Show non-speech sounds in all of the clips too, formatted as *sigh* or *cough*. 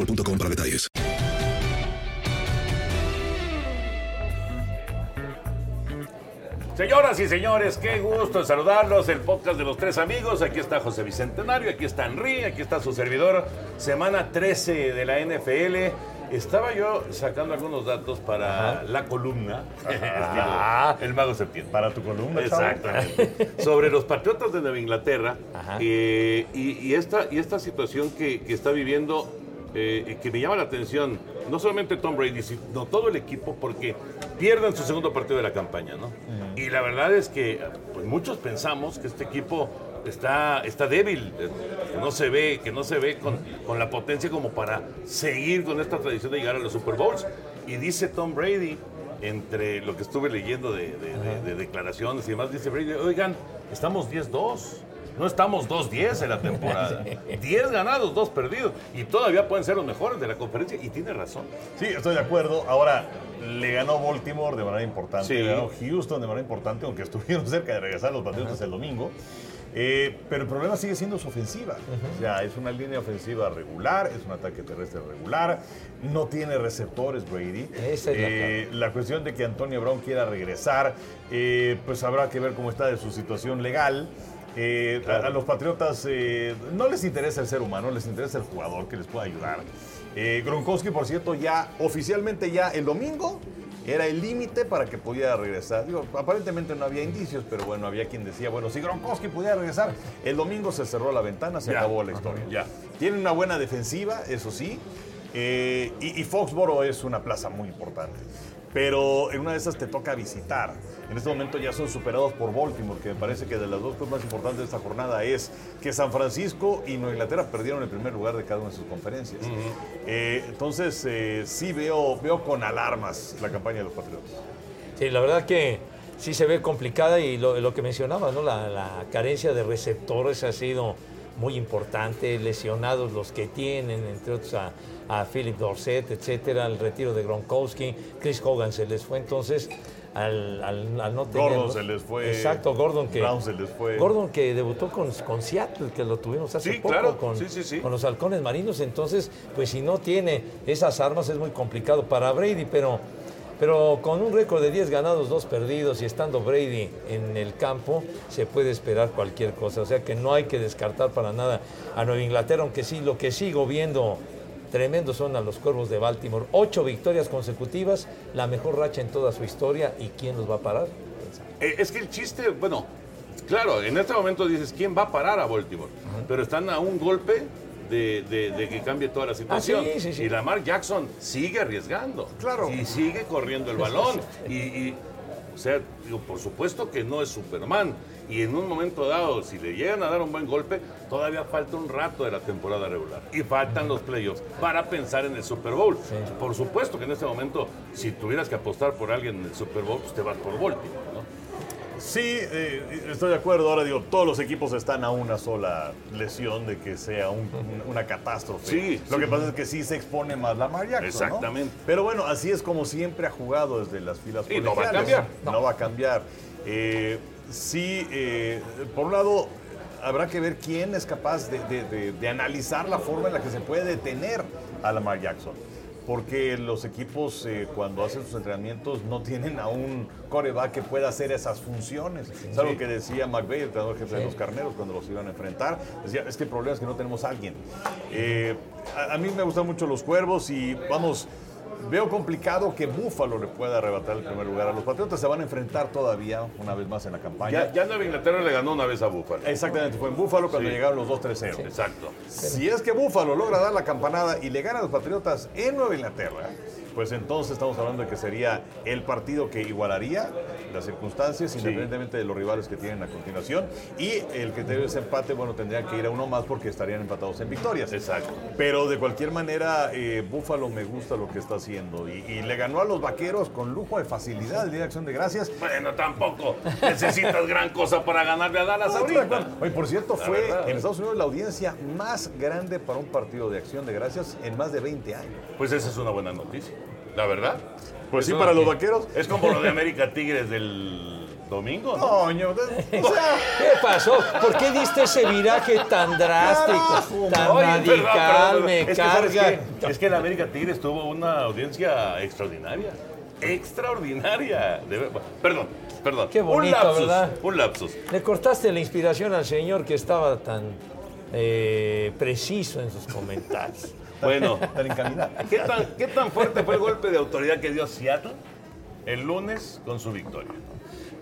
boostmobile.com para detalles. Señoras y señores, qué gusto saludarlos. El podcast de los tres amigos. Aquí está José Bicentenario, aquí está Henry, aquí está su servidor. Semana 13 de la NFL. Estaba yo sacando algunos datos para la columna. *laughs* el mago septiembre. Para tu columna. Exactamente. Sobre los patriotas de Nueva Inglaterra eh, y, y esta, y esta situación que, que está viviendo, eh, que me llama la atención, no solamente Tom Brady, sino todo el equipo, porque pierden su segundo partido de la campaña, ¿no? Y la verdad es que pues, muchos pensamos que este equipo está, está débil, que no se ve, que no se ve con, con la potencia como para seguir con esta tradición de llegar a los Super Bowls. Y dice Tom Brady, entre lo que estuve leyendo de, de- de- de declaraciones y demás, dice Brady, oigan, estamos 10-2. No estamos 2-10 en la temporada. *laughs* 10 ganados, 2 perdidos. Y todavía pueden ser los mejores de la conferencia. Y tiene razón. Sí, estoy de acuerdo. Ahora, le ganó Baltimore de manera importante, Sí. le ganó Houston de manera importante, aunque estuvieron *laughs* cerca de regresar los Patriotas el domingo. Eh, pero el problema sigue siendo su ofensiva. O sea, es una línea ofensiva regular, es un ataque terrestre regular, no tiene receptores Brady. Esa es la Eh, la cuestión de que Antonio Brown quiera regresar, eh, pues habrá que ver cómo está de su situación legal. Eh, a, a los Patriotas eh, no les interesa el ser humano, les interesa el jugador que les pueda ayudar. Eh, Gronkowski, por cierto, ya oficialmente ya el domingo era el límite para que pudiera regresar. Digo, aparentemente no había indicios, pero bueno, había quien decía, bueno, si Gronkowski pudiera regresar, el domingo se cerró la ventana, se Ya. acabó la historia. Ya. Tiene una buena defensiva, eso sí, eh, y, y Foxboro es una plaza muy importante. Pero en una de esas te toca visitar. En este momento ya son superados por Baltimore, que me parece que de las dos cosas más importantes de esta jornada es que San Francisco y Nueva Inglaterra perdieron el primer lugar de cada una de sus conferencias. Eh, entonces, eh, sí veo, veo con alarmas la campaña de los Patriotas. Sí, la verdad que sí se ve complicada y lo, lo que mencionaba, ¿no? La, la carencia de receptores ha sido muy importante, lesionados los que tienen, entre otros a, a Philip Dorset, etcétera, el retiro de Gronkowski, Chris Hogan se les fue, entonces al, al- al no tener... Gordon se les fue. Exacto, Gordon que... Brown se les fue. Gordon que debutó con, con Seattle, que lo tuvimos hace Sí, poco claro. con, Sí, sí, sí. con los halcones marinos, entonces pues si no tiene esas armas es muy complicado para Brady, pero... Pero con un récord de 10 ganados, 2 perdidos y estando Brady en el campo, se puede esperar cualquier cosa. O sea que no hay que descartar para nada a Nueva Inglaterra, aunque sí, lo que sigo viendo tremendos son a los Cuervos de Baltimore. Ocho victorias consecutivas, la mejor racha en toda su historia. ¿Y quién los va a parar? Eh, es que el chiste, bueno, claro, en este momento dices, ¿quién va a parar a Baltimore? Pero están a un golpe de, de- de que cambie toda la situación. Ah, sí, sí, sí. Y Lamar Jackson sigue arriesgando. Claro. Y sigue corriendo el *laughs* balón. Y, y, o sea, digo, por supuesto que no es Superman. Y en un momento dado, si le llegan a dar un buen golpe, todavía falta un rato de la temporada regular. Y faltan los playoffs para pensar en el Super Bowl. Por supuesto que en este momento, si tuvieras que apostar por alguien en el Super Bowl, pues te vas por Baltimore. Sí, eh, estoy de acuerdo. Ahora digo, todos los equipos están a una sola lesión de que sea un- un- una catástrofe. Sí, Lo sí. que pasa es que sí se expone más Lamar Jackson. ¿no? Exactamente. Pero bueno, así es como siempre ha jugado desde las filas Y no va a cambiar. No, va a cambiar. Eh, sí, eh, por un lado, habrá que ver quién es capaz de, de- de- de analizar la forma en la que se puede detener a Lamar Jackson. Porque los equipos eh, cuando hacen sus entrenamientos no tienen a un coreback que pueda hacer esas funciones. Es algo que decía McVeigh, el entrenador jefe de los carneros, cuando los iban a enfrentar. Decía, es que el problema es que no tenemos a alguien. Eh, a, a mí me gustan mucho los cuervos y vamos, veo complicado que Buffalo le pueda arrebatar el primer lugar a los Patriotas. Se van a enfrentar todavía una vez más en la campaña. Ya, ya Nueva Inglaterra le ganó una vez a Buffalo. Exactamente, fue en Búfalo cuando Sí. llegaron los 2-3-0. Exacto. Si es que Búfalo logra dar la campanada y le gana a los Patriotas en Nueva Inglaterra, pues entonces estamos hablando de que sería el partido que igualaría las circunstancias, independientemente de los rivales que tienen a continuación. Y el criterio de ese empate, bueno, tendrían que ir a uno más porque estarían empatados en victorias. Exacto. Pero de cualquier manera, eh, Búfalo me gusta lo que está haciendo. Y, y le ganó a los vaqueros con lujo de facilidad el día de acción de gracias. Bueno, tampoco necesitas gran cosa para ganarle a Dallas ahorita. Oye, por cierto, La fue verdad. en Estados Unidos la audiencia más grande para un partido de acción de gracias en más de 20 años. Pues esa es una buena noticia, la verdad. Pues sí, para los vaqueros. Es como lo de América Tigres del domingo, ¿no? Coño, o sea, ¿Qué pasó? ¿Por qué diste ese viraje tan drástico, Carajo, tan Oye, radical? perdón, perdón. Me es que, ¿sabes carga. qué? Es que el América Tigres tuvo una audiencia extraordinaria. Extraordinaria. De Perdón, perdón. Qué bonito, un lapsus, ¿verdad? Un lapsus. Le cortaste la inspiración al señor que estaba tan eh, preciso en sus comentarios. Bueno, tan encaminado. ¿qué tan, ¿qué tan fuerte fue el golpe de autoridad que dio Seattle el lunes con su victoria?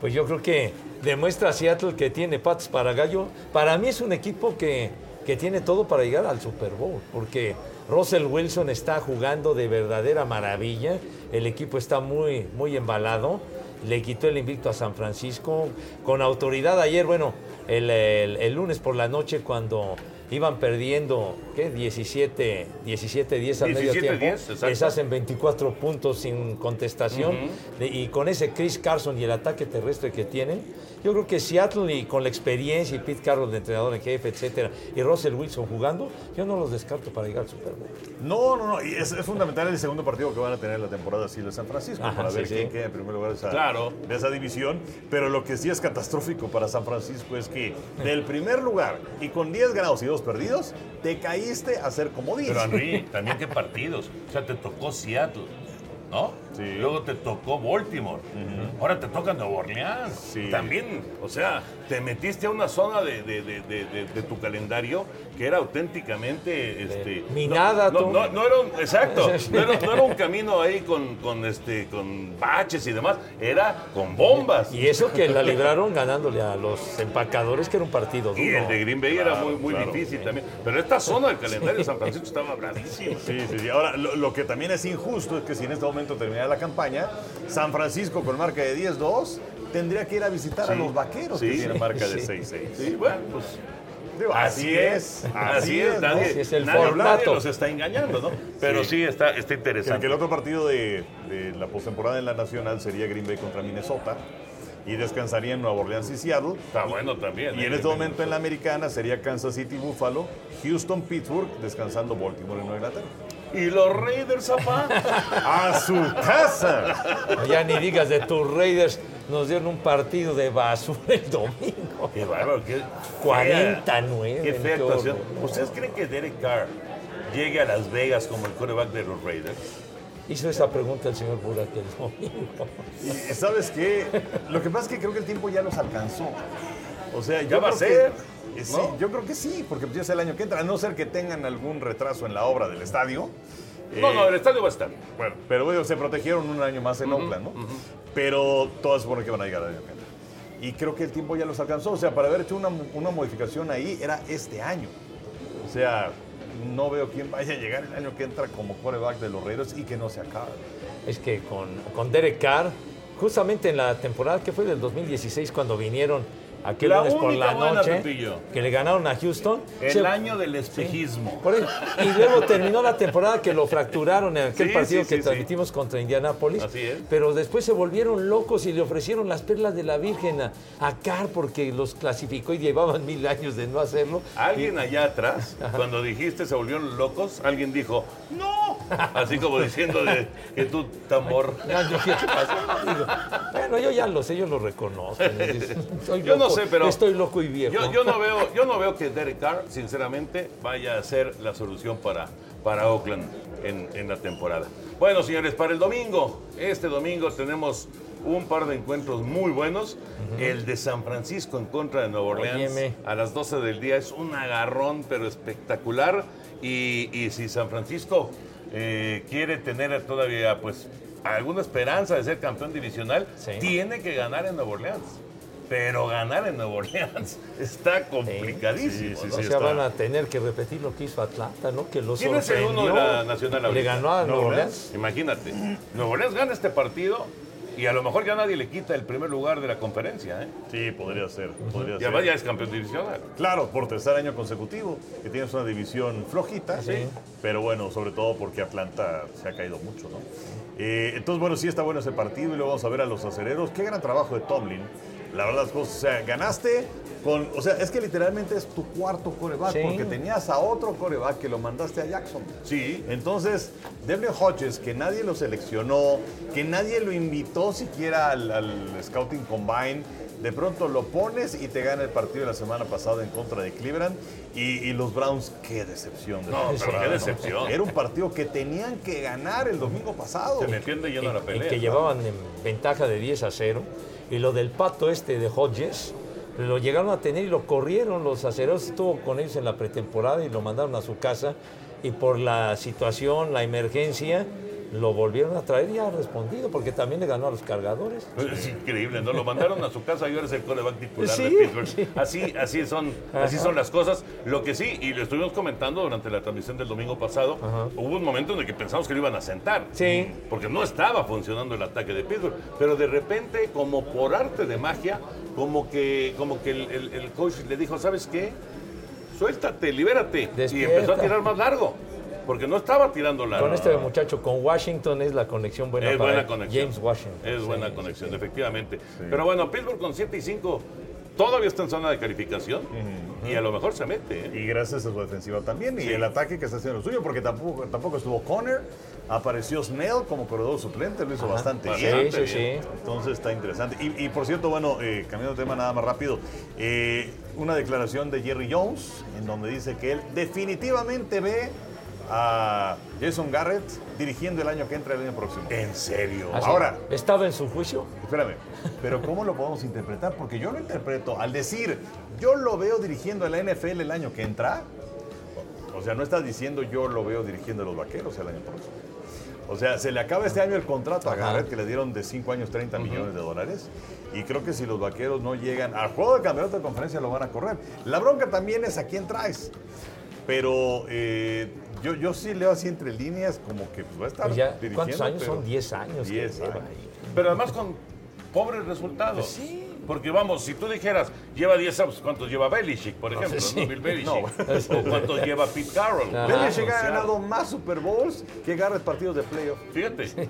Pues yo creo que demuestra a Seattle que tiene patas para gallo. Para mí es un equipo que, que tiene todo para llegar al Super Bowl, porque Russell Wilson está jugando de verdadera maravilla. El equipo está muy, muy embalado. Le quitó el invicto a San Francisco con autoridad ayer, bueno, el, el- el lunes por la noche cuando iban perdiendo, ¿qué? 17, 17 10 al medio 17-10, tiempo. exacto. Les hacen 24 puntos sin contestación. De- y con ese Chris Carson y el ataque terrestre que tienen, yo creo que Seattle y con la experiencia y Pete Carroll de entrenador en jefe, etcétera, y Russell Wilson jugando, yo no los descarto para llegar al Super Bowl. No, no, no. Y es, es fundamental el segundo partido que van a tener la temporada así de San Francisco Ajá, para sí, ver sí. quién queda en primer lugar de esa, Claro. de esa división. Pero lo que sí es catastrófico para San Francisco es que del primer lugar y con 10 ganados y 2 perdidos, te caíste a ser comodín. Pero Henry, *laughs* también qué partidos. O sea, te tocó Seattle, ¿no? Sí. Luego te tocó Baltimore. Ahora te toca Nueva Orleans. Sí. También, o sea, te metiste a una zona de, de- de- de- de- de tu calendario que era auténticamente... Este, minada, no, tú. no, no, no era un, exacto, *laughs* no era, no era un camino ahí con, con, este, con baches y demás, era con bombas. Y eso que la libraron ganándole a los empacadores, que era un partido duro. Y el de Green Bay era muy, muy claro. difícil también. Pero esta zona del calendario de San Francisco estaba bravísima. Sí, sí, sí. Ahora, lo, lo que también es injusto es que si en este momento terminara la campaña, San Francisco con marca de 10-2 tendría que ir a visitar a los vaqueros Sí. que tienen marca de Sí. 6-6. Sí, bueno, pues Digo, Así es, así es, ¿no? nadie, Así es el nadie- formato. nadie los está engañando, ¿no? Pero sí, está, está interesante. que el otro partido de, de la postemporada en la Nacional sería Green Bay contra Minnesota y descansaría en Nueva Orleans y Seattle. Está bueno también. Y en ¿eh? este momento en la americana sería Kansas City, Buffalo, Houston, Pittsburgh, descansando Baltimore en Nueva Inglaterra. Y los Raiders, zapá. *laughs* ¡A su casa! Ya ni digas de tus Raiders, nos dieron un partido de basura el domingo. Qué bárbaro, qué 49, Qué fea actuación. ¿Ustedes creen que Derek Carr llegue a Las Vegas como el quarterback de los Raiders? Hizo esa pregunta el señor Burak el domingo. Y sabes qué, lo que pasa es que creo que el tiempo ya los alcanzó. O sea, Ya va a ser, que- eh, yo creo que sí, porque ya es el año que entra, a no ser que tengan algún retraso en la obra del estadio. No, Eh, no, el estadio va a estar. Bueno, pero bueno, se protegieron un año más en Oakland, ¿no? Pero todas suponen que van a llegar al año que entra. Y creo que el tiempo ya los alcanzó. O sea, para haber hecho una, una modificación ahí era este año. O sea, no veo quién vaya a llegar el año que entra como quarterback de los Raiders y que no se acabe. Es que con, con Derek Carr, justamente en la temporada que fue del 2016, cuando vinieron aquel La lunes por la noche, Pepillo. que le ganaron a Houston. El se- año del espejismo. Y luego terminó la temporada que lo fracturaron en aquel Sí, partido sí, que transmitimos contra Indianápolis. Así es. Pero después se volvieron locos y le ofrecieron las perlas de la Virgen a, a Carr porque los clasificó y llevaban mil años de no hacerlo. Alguien allá atrás, *laughs* cuando dijiste se volvieron locos, alguien dijo, ¡No! *laughs* Así como diciendo de, que tú, tambor. No, yo, ¿qué pasó? Digo, bueno, yo ya lo sé, yo lo reconozco. *laughs* Soy Yo no sé, pero- Estoy loco y viejo. Yo, yo no veo, yo no veo que Derek Carr, sinceramente, vaya a ser la solución para, para Oakland en, en la temporada. Bueno, señores, para el domingo, este domingo tenemos un par de encuentros muy buenos. El de San Francisco en contra de Nueva Orleans Óyeme. a las 12 del día es un agarrón, pero espectacular. Y, y si San Francisco eh, quiere tener todavía, pues, alguna esperanza de ser campeón divisional, tiene que ganar en Nueva Orleans. Pero ganar en Nueva Orleans *laughs* está complicadísimo. ¿no? o sea, van a tener que repetir lo que hizo Atlanta, ¿no? Que lo ¿Quién es el uno de sorprendió. la Nacional Le ganó a Nueva Orleans. Imagínate. Nueva Orleans gana este partido y a lo mejor ya nadie le quita el primer lugar de la conferencia. ¿eh? Sí, podría ser. Podría Y ser. además ya es campeón divisional. Claro, por tercer año consecutivo, que tienes una división flojita, Sí. pero bueno, sobre todo porque Atlanta se ha caído mucho, ¿no? Eh, entonces, bueno, sí está bueno ese partido y luego vamos a ver a los acereros. Qué gran trabajo de Tomlin. La verdad, las cosas, o sea, ganaste con, o sea, es que literalmente es tu cuarto coreback, Sí. porque tenías a otro coreback que lo mandaste a Jackson. Sí. Entonces, Devlin Hodges, que nadie lo seleccionó, que nadie lo invitó siquiera al, al Scouting Combine, de pronto lo pones y te gana el partido de la semana pasada en contra de Cleveland. Y, y los Browns, qué decepción. de No, pero qué ¿no? decepción. Era un partido que tenían que ganar el domingo pasado. Se metió de lleno a la pelea. que ¿no? llevaban en ventaja de 10 a 0. Y lo del pato este de Hodges, lo llegaron a tener y lo corrieron. Los aceros estuvo con ellos en la pretemporada y lo mandaron a su casa. Y por la situación, la emergencia, lo volvieron a traer y ha respondido, porque también le ganó a los cargadores. *laughs* Es increíble, ¿no? Lo mandaron a su casa y ahora es el coreback titular Sí, de Pittsburgh. sí. Así, así, son, así son las cosas. Lo que sí, y lo estuvimos comentando durante la transmisión del domingo pasado, hubo un momento en el que pensamos que lo iban a sentar. Sí. Porque no estaba funcionando el ataque de Pittsburgh. Pero de repente, como por arte de magia, como que, como que el, el- el coach le dijo, ¿sabes qué? Suéltate, libérate. Y empezó a tirar más largo. Porque no estaba tirando largo. Con este muchacho, con Washington, es la conexión buena Es para buena conexión. James Washington. Es Sí, buena sí, conexión, sí. efectivamente. Pero bueno, Pittsburgh con 7 y 5 todavía está en zona de calificación y a lo mejor se mete. ¿eh? Y gracias a su defensiva también. Y Sí. el ataque que está haciendo lo suyo, porque tampoco, tampoco estuvo Conner. Apareció Snell como corredor suplente, lo hizo Ajá. bastante Sí, bien. sí, sí. Entonces está interesante. Y, y por cierto, bueno, eh, cambiando de tema nada más rápido, eh, una declaración de Jerry Jones en donde dice que él definitivamente ve a Jason Garrett dirigiendo el año que entra el año próximo. ¿En serio? ¿Ah? Ahora, ¿Estaba en su juicio? Espérame, pero ¿cómo lo podemos interpretar? Porque yo lo interpreto al decir, yo lo veo dirigiendo a la NFL el año que entra. O sea, no estás diciendo yo lo veo dirigiendo a los vaqueros el año próximo. O sea, se le acaba este año el contrato a Ajá. Garrett que le dieron de 5 años 30 millones de dólares. Y creo que si los vaqueros no llegan al juego de campeonato de conferencia lo van a correr. La bronca también es a quién traes. Pero eh, yo, yo sí leo así entre líneas como que pues, va a estar Pues ya, dirigiendo. ¿Cuántos años pero son? 10 años. que 10 lleva años. ahí. Pero además con pobres resultados. Pues sí. Porque vamos, si tú dijeras, lleva 10 años, ¿cuántos lleva Belichick, por ejemplo? sí. ¿no? Bill Belichick. *laughs* No. O cuántos lleva Pete Carroll. Ajá. Belichick ha ganado más Super Bowls que Garrett partidos de playoff. Fíjate,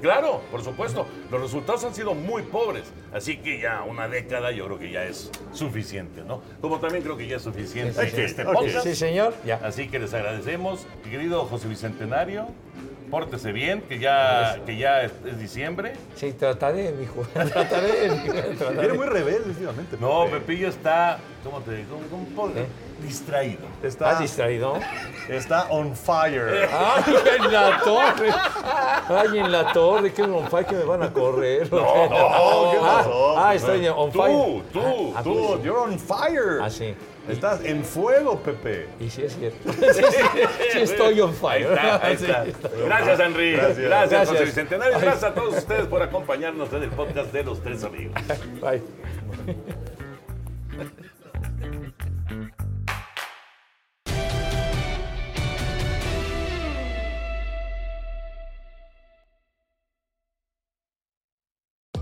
claro, por supuesto, los resultados han sido muy pobres, así que ya una década yo creo que ya es suficiente, ¿no? Como también creo que ya es suficiente Sí, sí, sí. este podcast. Sí, señor. Ya. Así que les agradecemos, querido José Bicentenario, pórtese bien, que ya, que ya es, es diciembre. Sí, trataré, mijo. *laughs* *laughs* Trataré. trataré. Viene muy rebelde últimamente. No. Pepillo está, ¿cómo te digo? ¿Cómo- cómo- ¿Eh? Distraído. Está, ¿Estás distraído? está on fire. ¡Ay, *laughs* en la torre! ¡Ay, en la torre! ¡Qué on fire que me van a correr! no, ¿qué Ah, pasó? Ah, estoy en on fire. Tú, tú, Ah, Tú, pues, you're on fire. Ah, sí. Estás en fuego, Pepe. Y sí es cierto. *laughs* Sí, estoy on Ahí fire. está, ahí está. Gracias, Henry. Gracias. Gracias, José Gracias. Bicentenario. y Gracias a todos ustedes por acompañarnos en el podcast de Los Tres Amigos. Bye.